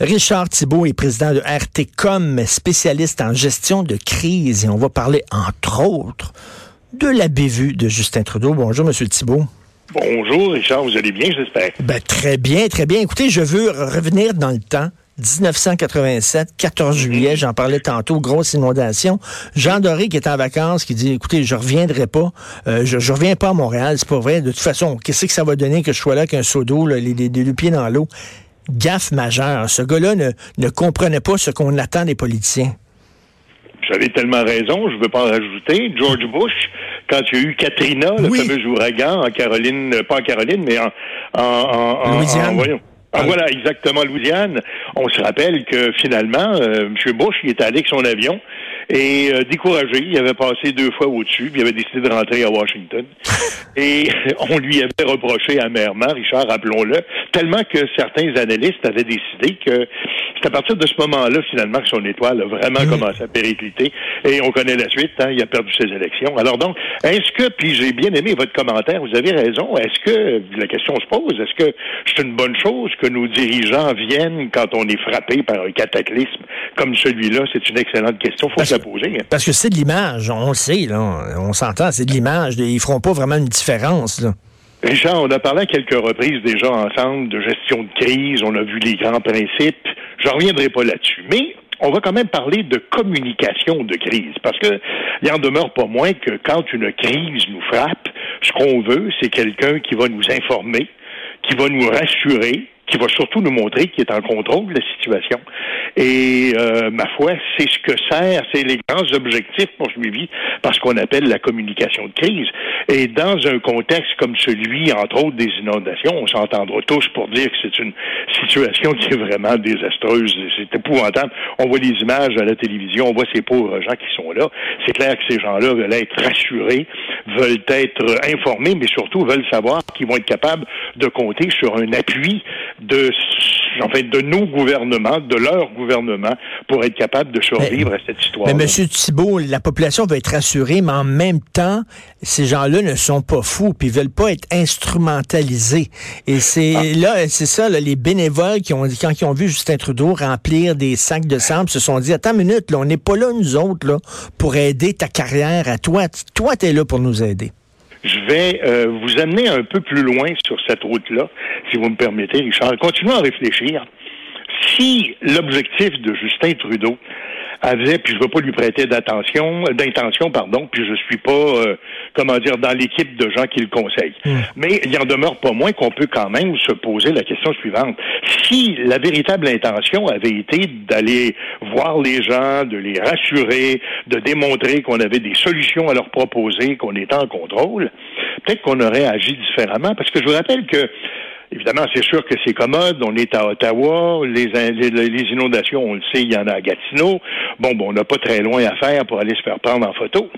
Richard Thibault est président de RTCOM, spécialiste en gestion de crise. Et on va parler, entre autres, de la bévue de Justin Trudeau. Bonjour, Monsieur Thibault. Bonjour, Richard. Vous allez bien, j'espère? Ben, très bien, très bien. Écoutez, je veux revenir dans le temps. 1987, 14 mhm. juillet, j'en parlais tantôt, grosse inondation. Jean Doré qui est en vacances, qui dit, écoutez, je reviendrai pas, euh, je, je reviens pas à Montréal, c'est pas vrai. De toute façon, qu'est-ce que ça va donner que je sois là qu'un seau d'eau, les, deux pieds dans l'eau? Gaffe majeure. Ce gars-là ne, ne comprenait pas ce qu'on attend des politiciens. Vous avez tellement raison, je ne veux pas en rajouter. George Bush, quand il y a eu Katrina, le fameux ouragan en Caroline, pas en Caroline, mais en, en, en, Louisiane. voyons, ah, voilà, exactement, Louisiane. On se rappelle que finalement, euh, M. Bush, il était allé avec son avion et euh, découragé, il avait passé deux fois au-dessus, puis il avait décidé de rentrer à Washington. et on lui avait reproché amèrement, Richard, rappelons-le, tellement que certains analystes avaient décidé que c'est à partir de ce moment-là, finalement, que son étoile a vraiment mmh. commencé à péricliter. Et on connaît la suite, hein, il a perdu ses élections. Alors donc, est-ce que, puis j'ai bien aimé votre commentaire, vous avez raison, est-ce que, la question se pose, est-ce que c'est une bonne chose que nos dirigeants viennent quand on est frappé par un cataclysme comme celui-là? C'est une excellente question, faut poser. Parce que c'est de l'image, on le sait, là, on s'entend, c'est de l'image, ils feront pas vraiment une différence, là. Richard, on a parlé à quelques reprises déjà ensemble de gestion de crise, on a vu les grands principes. Je reviendrai pas là-dessus. Mais on va quand même parler de communication de crise, parce que il en demeure pas moins que quand une crise nous frappe, ce qu'on veut, c'est quelqu'un qui va nous informer, qui va nous rassurer, qui va surtout nous montrer qu'il est en contrôle de la situation. Et euh, ma foi, c'est ce que sert, c'est les grands objectifs poursuivis par ce qu'on appelle la communication de crise. Et dans un contexte comme celui, entre autres, des inondations, on s'entendra tous pour dire que c'est une situation qui est vraiment désastreuse. C'est épouvantable. On voit les images à la télévision, on voit ces pauvres gens qui sont là. C'est clair que ces gens-là veulent être rassurés, veulent être informés, mais surtout veulent savoir qu'ils vont être capables de compter sur un appui de, en fait, de nos gouvernements, de leur gouvernement, pour être capable de survivre à cette histoire. Mais M. Thibault, la population va être rassurée, mais en même temps, ces gens-là ne sont pas fous, puis ils veulent pas être instrumentalisés. Et c'est ah. là, c'est ça, les bénévoles qui ont, quand ils ont vu Justin Trudeau remplir des sacs de sable, se sont dit, attends une minute, là, on n'est pas là, nous autres, là, pour aider ta carrière à toi. Toi, tu es là pour nous aider vais euh, vous amener un peu plus loin sur cette route-là, si vous me permettez, Richard. Continuons à réfléchir. Si l'objectif de Justin Trudeau avait, puis je ne veux pas lui prêter d'attention, d'intention, pardon, puis je suis pas, euh, comment dire, dans l'équipe de gens qui le conseillent. Hmm. Mais il en demeure pas moins qu'on peut quand même se poser la question suivante. Si la véritable intention avait été d'aller voir les gens, de les rassurer, de démontrer qu'on avait des solutions à leur proposer, qu'on était en contrôle, peut-être qu'on aurait agi différemment, parce que je vous rappelle que Évidemment, c'est sûr que c'est commode. On est à Ottawa. Les, inondations, on le sait, il y en a à Gatineau. Bon, bon, on n'a pas très loin à faire pour aller se faire prendre en photo.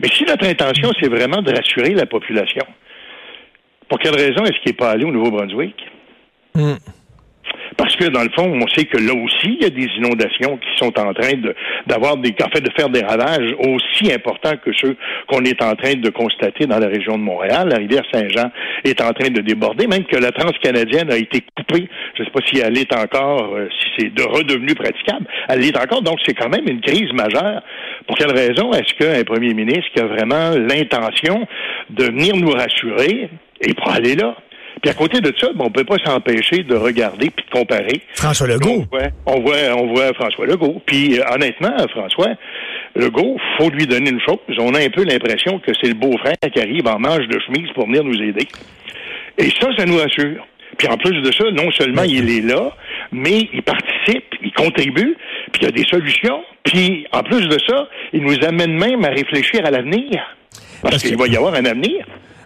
Mais si notre intention, c'est vraiment de rassurer la population, pour quelle raison est-ce qu'il n'est pas allé au Nouveau-Brunswick? Hmm. Parce que dans le fond, on sait que là aussi, il y a des inondations qui sont en train de d'avoir des en fait de faire des ravages aussi importants que ceux qu'on est en train de constater dans la région de Montréal. La rivière Saint-Jean est en train de déborder, même que la transcanadienne a été coupée. Je ne sais pas si elle est encore, euh, si c'est de redevenu praticable. Elle est encore, donc c'est quand même une crise majeure. Pour quelle raison est-ce qu'un premier ministre qui a vraiment l'intention de venir nous rassurer et pour aller là? Puis à côté de ça, on ne peut pas s'empêcher de regarder puis de comparer. François Legault. On voit, on voit, François Legault. Puis euh, honnêtement, François Legault, faut lui donner une chose. On a un peu l'impression que c'est le beau-frère qui arrive en manche de chemise pour venir nous aider. Et ça, ça nous rassure. Puis en plus de ça, non seulement il est là, mais il participe, il contribue, puis il y a des solutions. Puis en plus de ça, il nous amène même à réfléchir à l'avenir. Parce, qu'il va y avoir un avenir.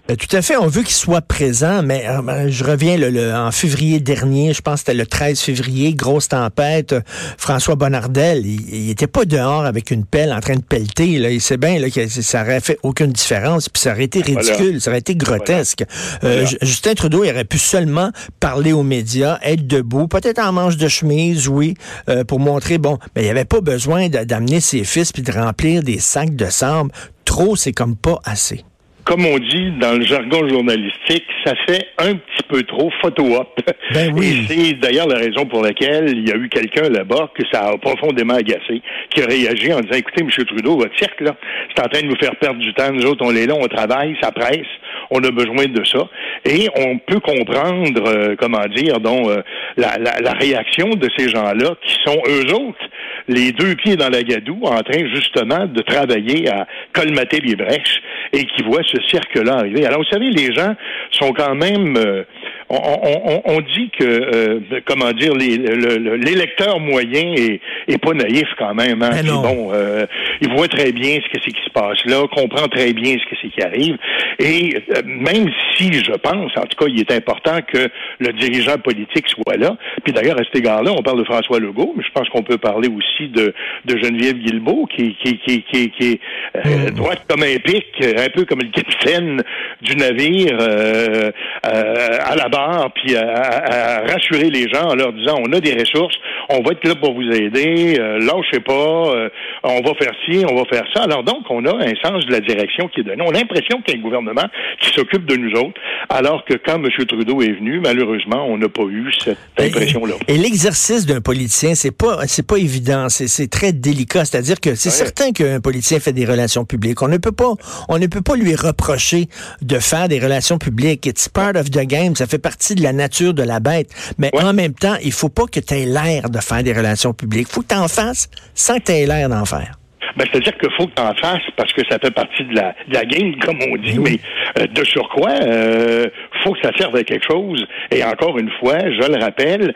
Ben, tout à fait, on veut qu'il soit présent, mais euh, ben, je reviens le, en février dernier, je pense que c'était le 13 février, grosse tempête, François Bonnardel, il, était pas dehors avec une pelle en train de pelleter, là. il sait bien là, que ça aurait fait aucune différence, puis ça aurait été ridicule, ça aurait été grotesque. Euh, Justin Trudeau, il aurait pu seulement parler aux médias, être debout, peut-être en manche de chemise, oui, euh, pour montrer, bon, mais il n'y avait pas besoin d'amener ses fils puis de remplir des sacs de sable. Trop, c'est comme pas assez. Comme on dit dans le jargon journalistique, ça fait un petit peu trop photo-op. Ben oui. Et c'est d'ailleurs la raison pour laquelle il y a eu quelqu'un là-bas que ça a profondément agacé, qui a réagi en disant, écoutez, M. Trudeau, votre cirque, là, c'est en train de nous faire perdre du temps. Nous autres, on est là, on travaille, ça presse, on a besoin de ça. Et on peut comprendre, euh, comment dire, donc, euh, la, la, la réaction de ces gens-là qui sont eux autres les deux pieds dans la gadoue en train justement de travailler à colmater les brèches et qui voient ce cirque-là arriver. Alors, vous savez, les gens sont quand même... Euh, on, on, on, dit que, euh, comment dire, l'électeur moyen est, est, pas naïf quand même. Hein? bon, euh, il voit très bien ce que c'est qui se passe là, comprend très bien ce que c'est qui arrive. Et euh, même si je pense, en tout cas, il est important que le dirigeant politique soit là. Puis d'ailleurs, à cet égard-là, on parle de François Legault, mais je pense qu'on peut parler aussi de, de Geneviève Guilbeault, qui, qui, qui, qui, qui est euh, hmm. droite comme un pic, un peu comme le capitaine du navire euh, à la barre, puis à, rassurer les gens en leur disant on a des ressources, on va être là pour vous aider, euh, lâchez pas, on va faire ci, on va faire ça. Alors donc, on a un sens de la direction qui est donné. On a l'impression qu'il y a un gouvernement qui s'occupe de nous autres, alors que quand M. Trudeau est venu, malheureusement, on n'a pas eu cette impression-là. Et, l'exercice d'un politicien, c'est pas c'est pas évident, c'est très délicat. C'est-à-dire que c'est certain qu'un politicien fait des relations publiques. On ne peut pas on ne peut pas lui reprocher de faire des relations publiques. It's part of the game. Ça fait partie de la nature de la bête. Mais en même temps, il faut pas que tu aies l'air de faire des relations publiques. Il faut que tu en fasses sans que tu aies l'air d'en faire. Ben, c'est-à-dire qu'il faut que tu en fasses parce que ça fait partie de la, de la game, comme on dit. Mais euh, de surcroît, euh, faut que ça serve à quelque chose. Et encore une fois, je le rappelle,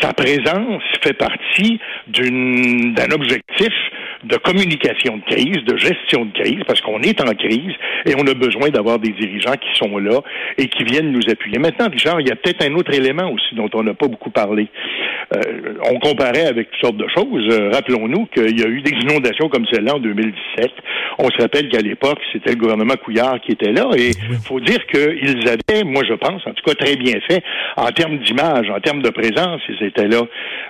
sa présence fait partie d'un objectif de communication de crise, de gestion de crise, parce qu'on est en crise et on a besoin d'avoir des dirigeants qui sont là et qui viennent nous appuyer. Maintenant, Richard, il y a peut-être un autre élément aussi dont on n'a pas beaucoup parlé. Euh, on comparait avec toutes sortes de choses. Euh, rappelons-nous qu'il y a eu des inondations comme celle-là en 2017. On se rappelle qu'à l'époque, c'était le gouvernement Couillard qui était là et il faut dire qu'ils avaient, moi je pense, en tout cas très bien fait, en termes d'image, en termes de présence, ils étaient là.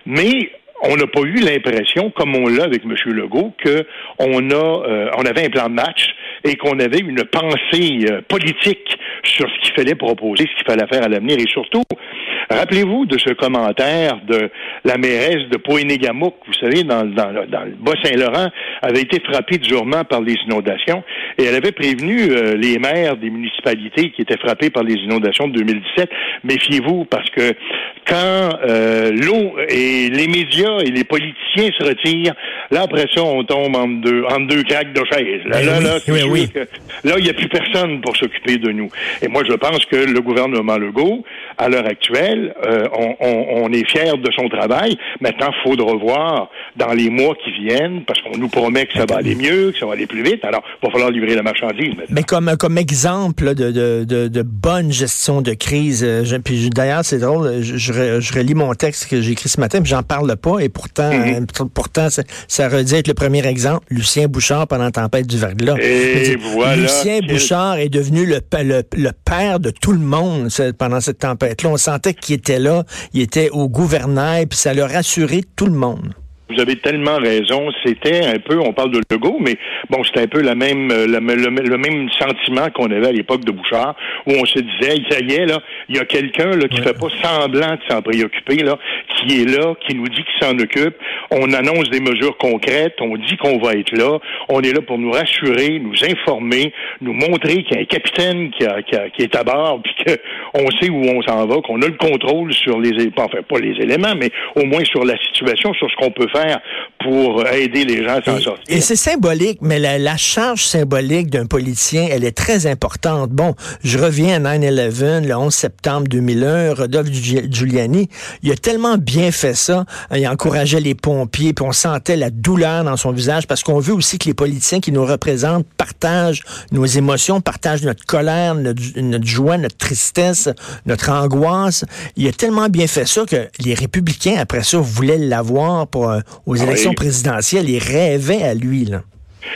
Mais on n'a pas eu l'impression, comme on l'a avec M. Legault, qu'on a, euh, on avait un plan de match et qu'on avait une pensée euh, politique sur ce qu'il fallait proposer, ce qu'il fallait faire à l'avenir et surtout Rappelez-vous de ce commentaire de la mairesse de Poénégamouk, vous savez, dans, dans, dans le Bas-Saint-Laurent, avait été frappée durement par les inondations et elle avait prévenu euh, les maires des municipalités qui étaient frappées par les inondations de 2017. Méfiez-vous parce que quand euh, l'eau et les médias et les politiciens se retirent, là après ça on tombe en deux, en deux craques de chaise. Là, là, là, là, il n'y a plus personne pour s'occuper de nous. Et moi, je pense que le gouvernement Legault, à l'heure actuelle, euh, on, est fier de son travail. Maintenant, il faudra voir dans les mois qui viennent, parce qu'on nous promet que ça va aller mieux, que ça va aller plus vite. Alors, il va falloir livrer la marchandise. Maintenant. Mais comme, comme exemple de, bonne gestion de crise, euh, puis d'ailleurs, c'est drôle, je, relis mon texte que j'ai écrit ce matin, puis j'en parle pas, et pourtant, mhm. euh, pourtant ça, ça redit être le premier exemple. Lucien Bouchard pendant la tempête du verglas. Et voilà. Lucien Bouchard est devenu le, le, le, père de tout le monde pendant cette tempête-là. On sentait qu'il était là, il était au gouvernail, puis ça l'a rassuré tout le monde. Vous avez tellement raison. C'était un peu, on parle de Legault, mais bon, c'était un peu la même, euh, le, même sentiment qu'on avait à l'époque de Bouchard, où on se disait, ça y est, là, il y a quelqu'un là qui fait pas semblant de s'en préoccuper, là, qui est là, qui nous dit qu'il s'en occupe. On annonce des mesures concrètes, on dit qu'on va être là. On est là pour nous rassurer, nous informer, nous montrer qu'il y a un capitaine qui, qui, est à bord, puis qu'on sait où on s'en va, qu'on a le contrôle sur les, enfin pas les éléments, mais au moins sur la situation, sur ce qu'on peut faire pour aider les gens à s'en sortir. Et c'est symbolique, mais la, charge symbolique d'un politicien, elle est très importante. Bon, je reviens à 9-11, le 11 septembre 2001, Rodolphe Giuliani, il a tellement bien fait ça, il encourageait les pompiers, puis on sentait la douleur dans son visage, parce qu'on veut aussi que les politiciens qui nous représentent partagent nos émotions, partagent notre colère, notre, notre joie, notre tristesse, notre angoisse. Il a tellement bien fait ça que les républicains, après ça, voulaient l'avoir pour euh, aux ah élections présidentielles. Il rêvait à lui, là.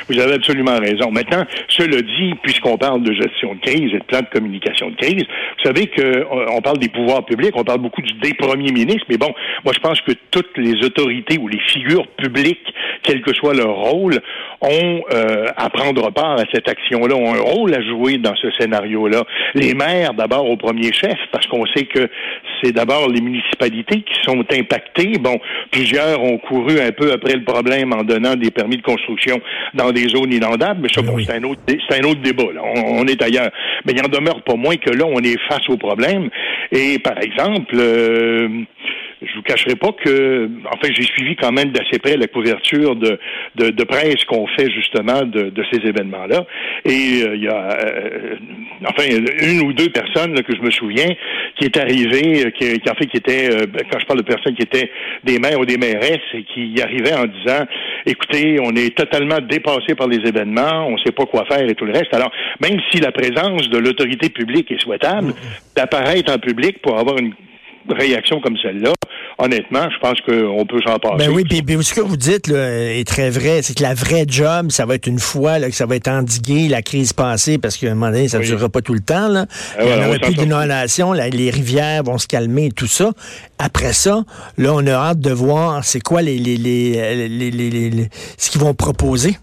Vous avez absolument raison. Maintenant, cela dit, puisqu'on parle de gestion de crise et de plan de communication de crise, vous savez qu'on euh, parle des pouvoirs publics, on parle beaucoup des premiers ministres, mais bon, moi je pense que toutes les autorités ou les figures publiques quel que soit leur rôle, ont euh, à prendre part à cette action-là, ont un rôle à jouer dans ce scénario-là. Les maires, d'abord au premier chef, parce qu'on sait que c'est d'abord les municipalités qui sont impactées. Bon, plusieurs ont couru un peu après le problème en donnant des permis de construction dans des zones inondables, mais ça, c'est un autre, c'est un autre débat. On, est ailleurs. Mais il en demeure pas moins que là, on est face au problème. Et par exemple, euh, je vous cacherai pas que, enfin, j'ai suivi quand même d'assez près la couverture de, de, de presse qu'on fait justement de, de ces événements-là. Et euh, il y a, euh, enfin, une ou deux personnes que je me souviens qui est arrivé, euh, qui, qui en fait qui étaient, quand je parle de personnes qui étaient des maires ou des mairesses, et qui y arrivaient en disant, écoutez, on est totalement dépassé par les événements, on ne sait pas quoi faire et tout le reste. Alors, même si la présence de l'autorité publique est souhaitable, mm-hmm. d'apparaître en public pour avoir une réaction comme celle-là, honnêtement, je pense qu'on peut s'en passer. Ben oui, puis, ce que vous dites là, est très vrai. C'est que la vraie job, ça va être une fois là, que ça va être endigué, la crise passée, parce qu'à un moment donné, ça ne durera pas tout le temps. Là. Ah, Il n'y aura plus d'inondation, les rivières vont se calmer et tout ça. Après ça, là, on a hâte de voir c'est quoi les, les, les, les ce qu'ils vont proposer.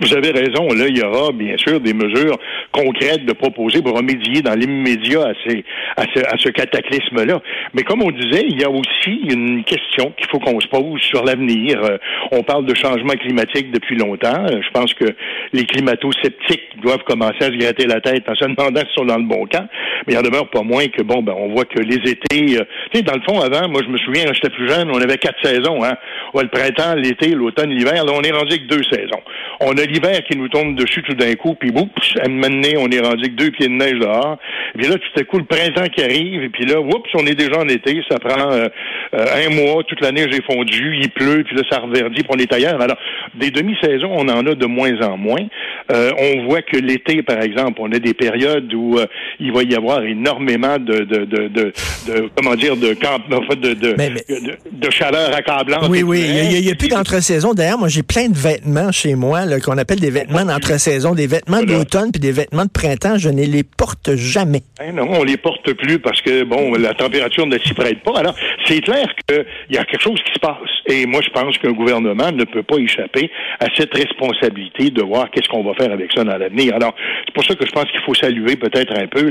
Vous avez raison, là, il y aura bien sûr des mesures concrètes de proposer pour remédier dans l'immédiat à, ces, à ce, à ce cataclysme-là. Mais comme on disait, il y a aussi une question qu'il faut qu'on se pose sur l'avenir. Euh, on parle de changement climatique depuis longtemps. Euh, je pense que les climato-sceptiques doivent commencer à se gratter la tête en se demandant s'ils sont dans le bon camp. Mais il en demeure pas moins que, bon, ben, on voit que les étés, euh, tu sais, dans le fond, avant, moi, je me souviens, quand j'étais plus jeune, on avait quatre saisons, hein. Ouais, le printemps, l'été, l'automne, l'hiver. Là, on est rendu avec deux saisons. On a l'hiver qui nous tombe dessus tout d'un coup, puis boum, on est rendu avec deux pieds de neige dehors. Et puis là, tout à coup, le printemps qui arrive, et puis là, oups, on est déjà en été, ça prend euh, euh, un mois, toute la neige est fondue, il pleut, puis là, ça reverdit, puis on est ailleurs. Alors, des demi-saisons, on en a de moins en moins. Euh, on voit que l'été, par exemple, on a des périodes où il va y avoir énormément de, de, de, de, comment dire, de camp, de, de, de, chaleur accablante. Oui, oui, il n'y a, plus d'entre-saison. D'ailleurs, moi, j'ai plein de vêtements chez moi qu'on appelle des vêtements d'entre-saison, des vêtements d'automne puis des vêtements de printemps. Je ne les porte jamais. Eh non, on les porte plus parce que, bon, la température ne s'y prête pas. Alors, c'est clair qu'il y a quelque chose qui se passe. Et moi, je pense qu'un gouvernement ne peut pas échapper à cette responsabilité de voir qu'est-ce qu'on va faire avec ça dans l'avenir. Alors, c'est pour ça que je pense qu'il faut saluer peut-être un peu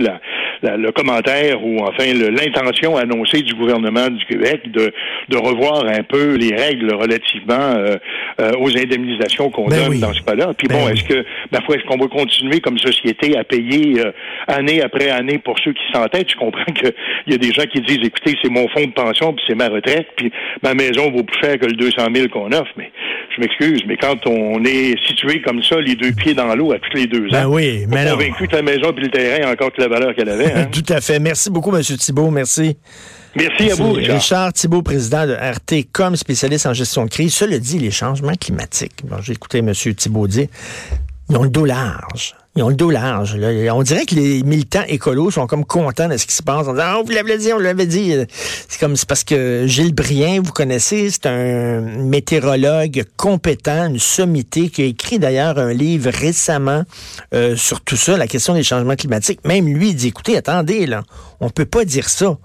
le commentaire ou enfin l'intention annoncée du gouvernement du Québec de, de revoir un peu les règles relativement euh, euh, aux indemnisations qu'on ben donne dans ce cas-là. Puis bon, ben est-ce que, ma foi, est-ce qu'on va continuer comme société à payer euh, année après année pour ceux qui s'entêtent? Je comprends qu'il y a des gens qui disent, écoutez, c'est mon fonds de pension, puis c'est ma retraite, puis ma maison vaut plus cher que le 200 000 qu'on offre, mais je m'excuse, mais quand on est situé comme ça, les deux pieds dans l'eau à tous les deux ben ans, oui, mais on convaincu que la maison puis le terrain a encore toute la valeur qu'elle avait. Hein? Tout à fait. Merci beaucoup, M. Thibault. Merci. Merci à vous, Richard. Richard Thibault, président de RT, comme spécialiste en gestion de crise. Cela dit, les changements climatiques. Bon, j'ai écouté M. Thibault dire, ils ont le dos large. Ils ont le dos large. On dirait que les militants écolos sont comme contents de ce qui se passe. On dit, ah, on vous l'avait dit, on l'avait dit. C'est comme, c'est parce que Gilles Brien, vous connaissez, c'est un météorologue compétent, une sommité, qui a écrit d'ailleurs un livre récemment euh, sur tout ça, la question des changements climatiques. Même lui, il dit, écoutez, attendez, là, on peut pas dire ça.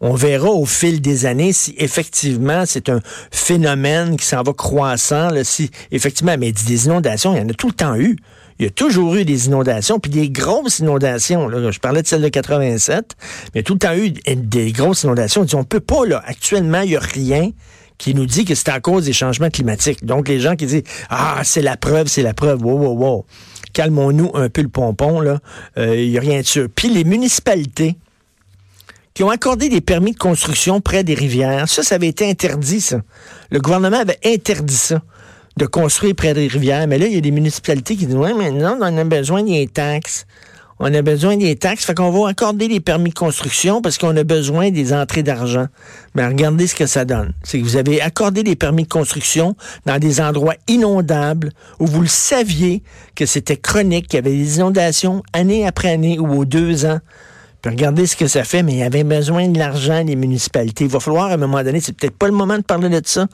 On verra au fil des années si effectivement c'est un phénomène qui s'en va croissant, là, si effectivement, mais des inondations, il y en a tout le temps eu. Il y a toujours eu des inondations, puis des grosses inondations. Je parlais de celle de 87, mais il y tout le temps eu des grosses inondations. On dit, on peut pas, là, actuellement, il n'y a rien qui nous dit que c'est à cause des changements climatiques. Donc, les gens qui disent, ah, c'est la preuve, c'est la preuve, wow, wow, wow. Calmons-nous un peu le pompon, là. Euh, il n'y a rien de sûr. Puis les municipalités, qui ont accordé des permis de construction près des rivières. Ça, ça avait été interdit, ça. Le gouvernement avait interdit ça, de construire près des rivières. Mais là, il y a des municipalités qui disent, ouais, mais non, on a besoin des taxes. On a besoin des taxes, fait qu'on va accorder des permis de construction parce qu'on a besoin des entrées d'argent. Mais regardez ce que ça donne. C'est que vous avez accordé des permis de construction dans des endroits inondables où vous le saviez que c'était chronique, qu'il y avait des inondations année après année ou aux deux ans. Regardez ce que ça fait, mais il y avait besoin de l'argent, les municipalités. Il va falloir, à un moment donné, c'est peut-être pas le moment de parler de ça,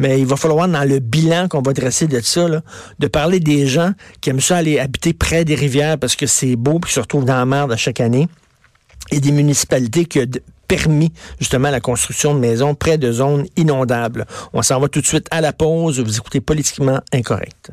mais il va falloir, dans le bilan qu'on va dresser de ça, de parler des gens qui aiment ça aller habiter près des rivières parce que c'est beau puis se retrouvent dans la merde à chaque année. Et des municipalités qui permis justement la construction de maisons près de zones inondables. On s'en va tout de suite à la pause. Vous écoutez politiquement incorrect.